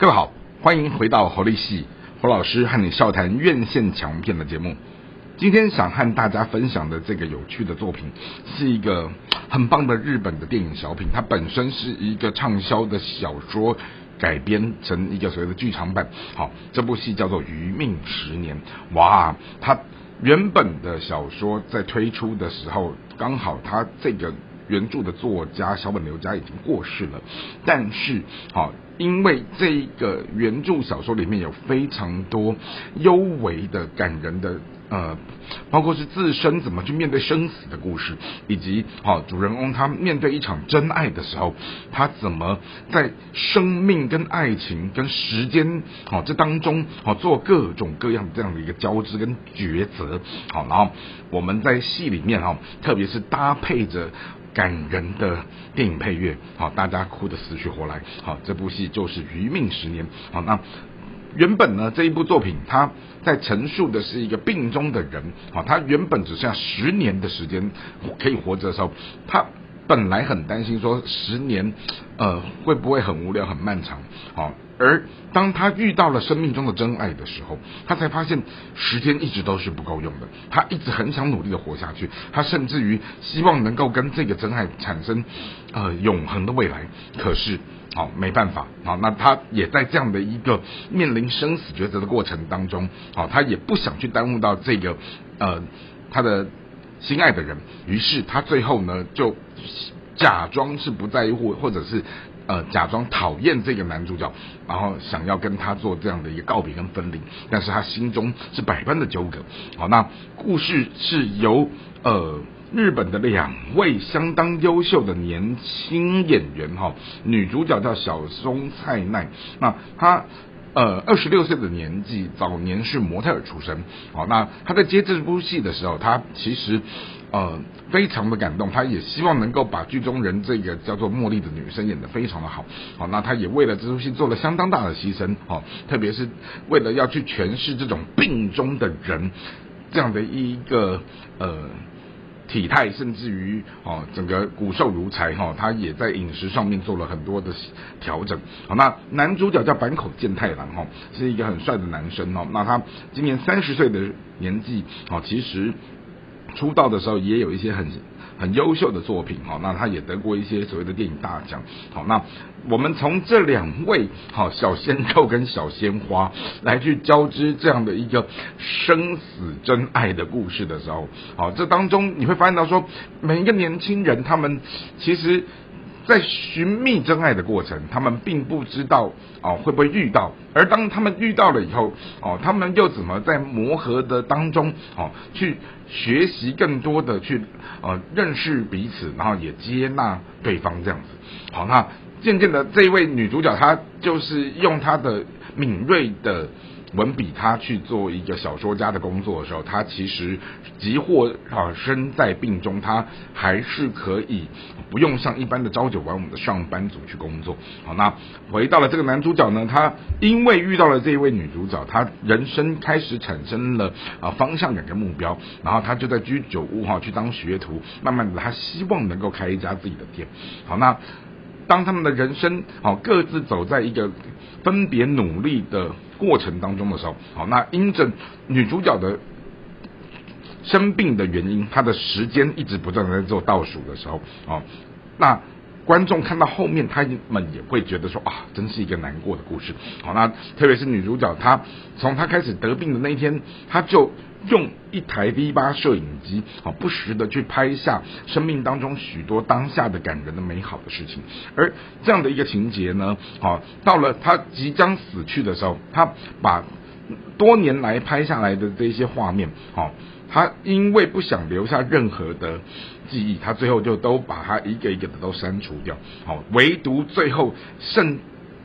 各位好，欢迎回到侯立系侯老师和你笑谈院线强片的节目。今天想和大家分享的这个有趣的作品，是一个很棒的日本的电影小品。它本身是一个畅销的小说改编成一个所谓的剧场版。好，这部戏叫做《余命十年》。哇，它原本的小说在推出的时候，刚好它这个。原著的作家小本流家已经过世了，但是好，因为这个原著小说里面有非常多幽微的感人的呃，包括是自身怎么去面对生死的故事，以及好主人公他面对一场真爱的时候，他怎么在生命跟爱情跟时间好这当中好做各种各样这样的一个交织跟抉择，好，然后我们在戏里面哈，特别是搭配着。感人的电影配乐，好，大家哭得死去活来。好，这部戏就是《余命十年》。好，那原本呢这一部作品，它在陈述的是一个病中的人。好，他原本只剩下十年的时间可以活着的时候，他本来很担心说十年，呃，会不会很无聊、很漫长？好。而当他遇到了生命中的真爱的时候，他才发现时间一直都是不够用的。他一直很想努力的活下去，他甚至于希望能够跟这个真爱产生呃永恒的未来。可是，好没办法，好那他也在这样的一个面临生死抉择的过程当中，好他也不想去耽误到这个呃他的心爱的人。于是他最后呢就假装是不在乎，或者是。呃，假装讨厌这个男主角，然后想要跟他做这样的一个告别跟分离，但是他心中是百般的纠葛。好，那故事是由呃日本的两位相当优秀的年轻演员哈，女主角叫小松菜奈，那她。呃，二十六岁的年纪，早年是模特儿出身。好，那他在接这部戏的时候，他其实呃非常的感动，他也希望能够把剧中人这个叫做茉莉的女生演得非常的好。好，那他也为了这出戏做了相当大的牺牲。好，特别是为了要去诠释这种病中的人这样的一个呃。体态甚至于哦，整个骨瘦如柴哈，他也在饮食上面做了很多的调整。好，那男主角叫坂口健太郎哈，是一个很帅的男生哦。那他今年三十岁的年纪哦，其实出道的时候也有一些很。很优秀的作品哈，那他也得过一些所谓的电影大奖。好，那我们从这两位好小鲜肉跟小鲜花来去交织这样的一个生死真爱的故事的时候，好，这当中你会发现到说，每一个年轻人他们其实。在寻觅真爱的过程，他们并不知道哦会不会遇到，而当他们遇到了以后，哦他们又怎么在磨合的当中哦去学习更多的去呃认识彼此，然后也接纳对方这样子。好，那渐渐的这位女主角她就是用她的敏锐的。文笔，他去做一个小说家的工作的时候，他其实即或啊身在病中，他还是可以不用像一般的朝九晚五的上班族去工作。好，那回到了这个男主角呢，他因为遇到了这一位女主角，他人生开始产生了啊方向感跟目标，然后他就在居酒屋哈去当学徒，慢慢的他希望能够开一家自己的店。好，那。当他们的人生好各自走在一个分别努力的过程当中的时候，好，那因着女主角的生病的原因，她的时间一直不断的在做倒数的时候，哦，那。观众看到后面，他们也会觉得说啊，真是一个难过的故事。好，那特别是女主角，她从她开始得病的那一天，她就用一台 V 八摄影机，啊，不时的去拍下生命当中许多当下的感人的美好的事情。而这样的一个情节呢，啊，到了她即将死去的时候，她把多年来拍下来的这些画面，啊。他因为不想留下任何的记忆，他最后就都把它一个一个的都删除掉。好，唯独最后剩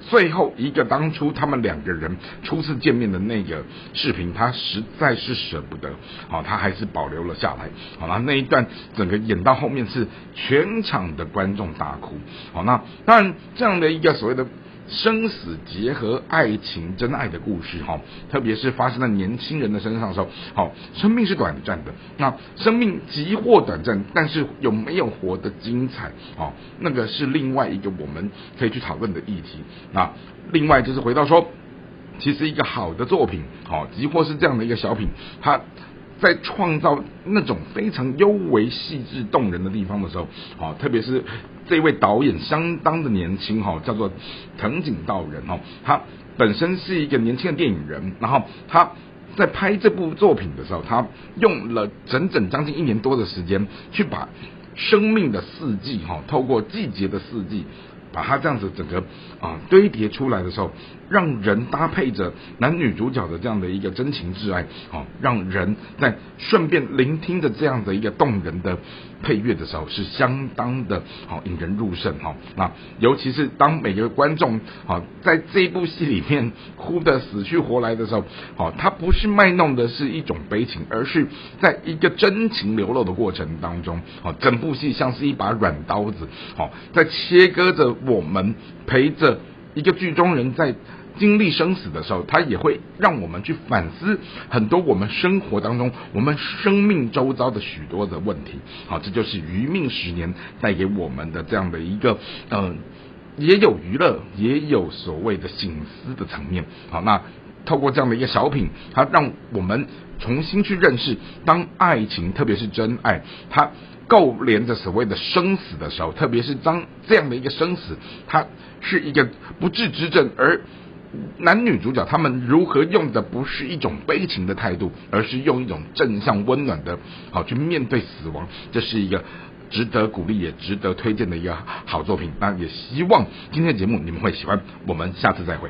最后一个当初他们两个人初次见面的那个视频，他实在是舍不得。好，他还是保留了下来。好，那那一段整个演到后面是全场的观众大哭。好，那当然这样的一个所谓的生死结合、爱情真爱的故事哈，特别是发生在年轻人的身上的时候，好，生命是短暂的，那生命极或短暂，但是有没有活得精彩？哦，那个是另外一个我们可以去讨论的议题。那另外就是回到说，其实一个好的作品，好，极或是这样的一个小品，它。在创造那种非常幽微、细致、动人的地方的时候，好，特别是这位导演相当的年轻哈，叫做藤井道人哦，他本身是一个年轻的电影人，然后他在拍这部作品的时候，他用了整整将近一年多的时间，去把生命的四季哈，透过季节的四季。把它这样子整个啊堆叠出来的时候，让人搭配着男女主角的这样的一个真情挚爱，哦，让人在顺便聆听着这样的一个动人的配乐的时候，是相当的好引人入胜哈。那尤其是当每个观众好在这部戏里面哭得死去活来的时候，好，他不是卖弄的是一种悲情，而是在一个真情流露的过程当中，好，整部戏像是一把软刀子，好，在切割着。我们陪着一个剧中人在经历生死的时候，他也会让我们去反思很多我们生活当中、我们生命周遭的许多的问题。好，这就是余命十年带给我们的这样的一个，嗯，也有娱乐，也有所谓的醒思的层面。好，那透过这样的一个小品，它让我们重新去认识，当爱情，特别是真爱，它。够连着所谓的生死的时候，特别是当这样的一个生死，它是一个不治之症，而男女主角他们如何用的不是一种悲情的态度，而是用一种正向温暖的，好去面对死亡，这是一个值得鼓励也值得推荐的一个好作品。那也希望今天的节目你们会喜欢，我们下次再会。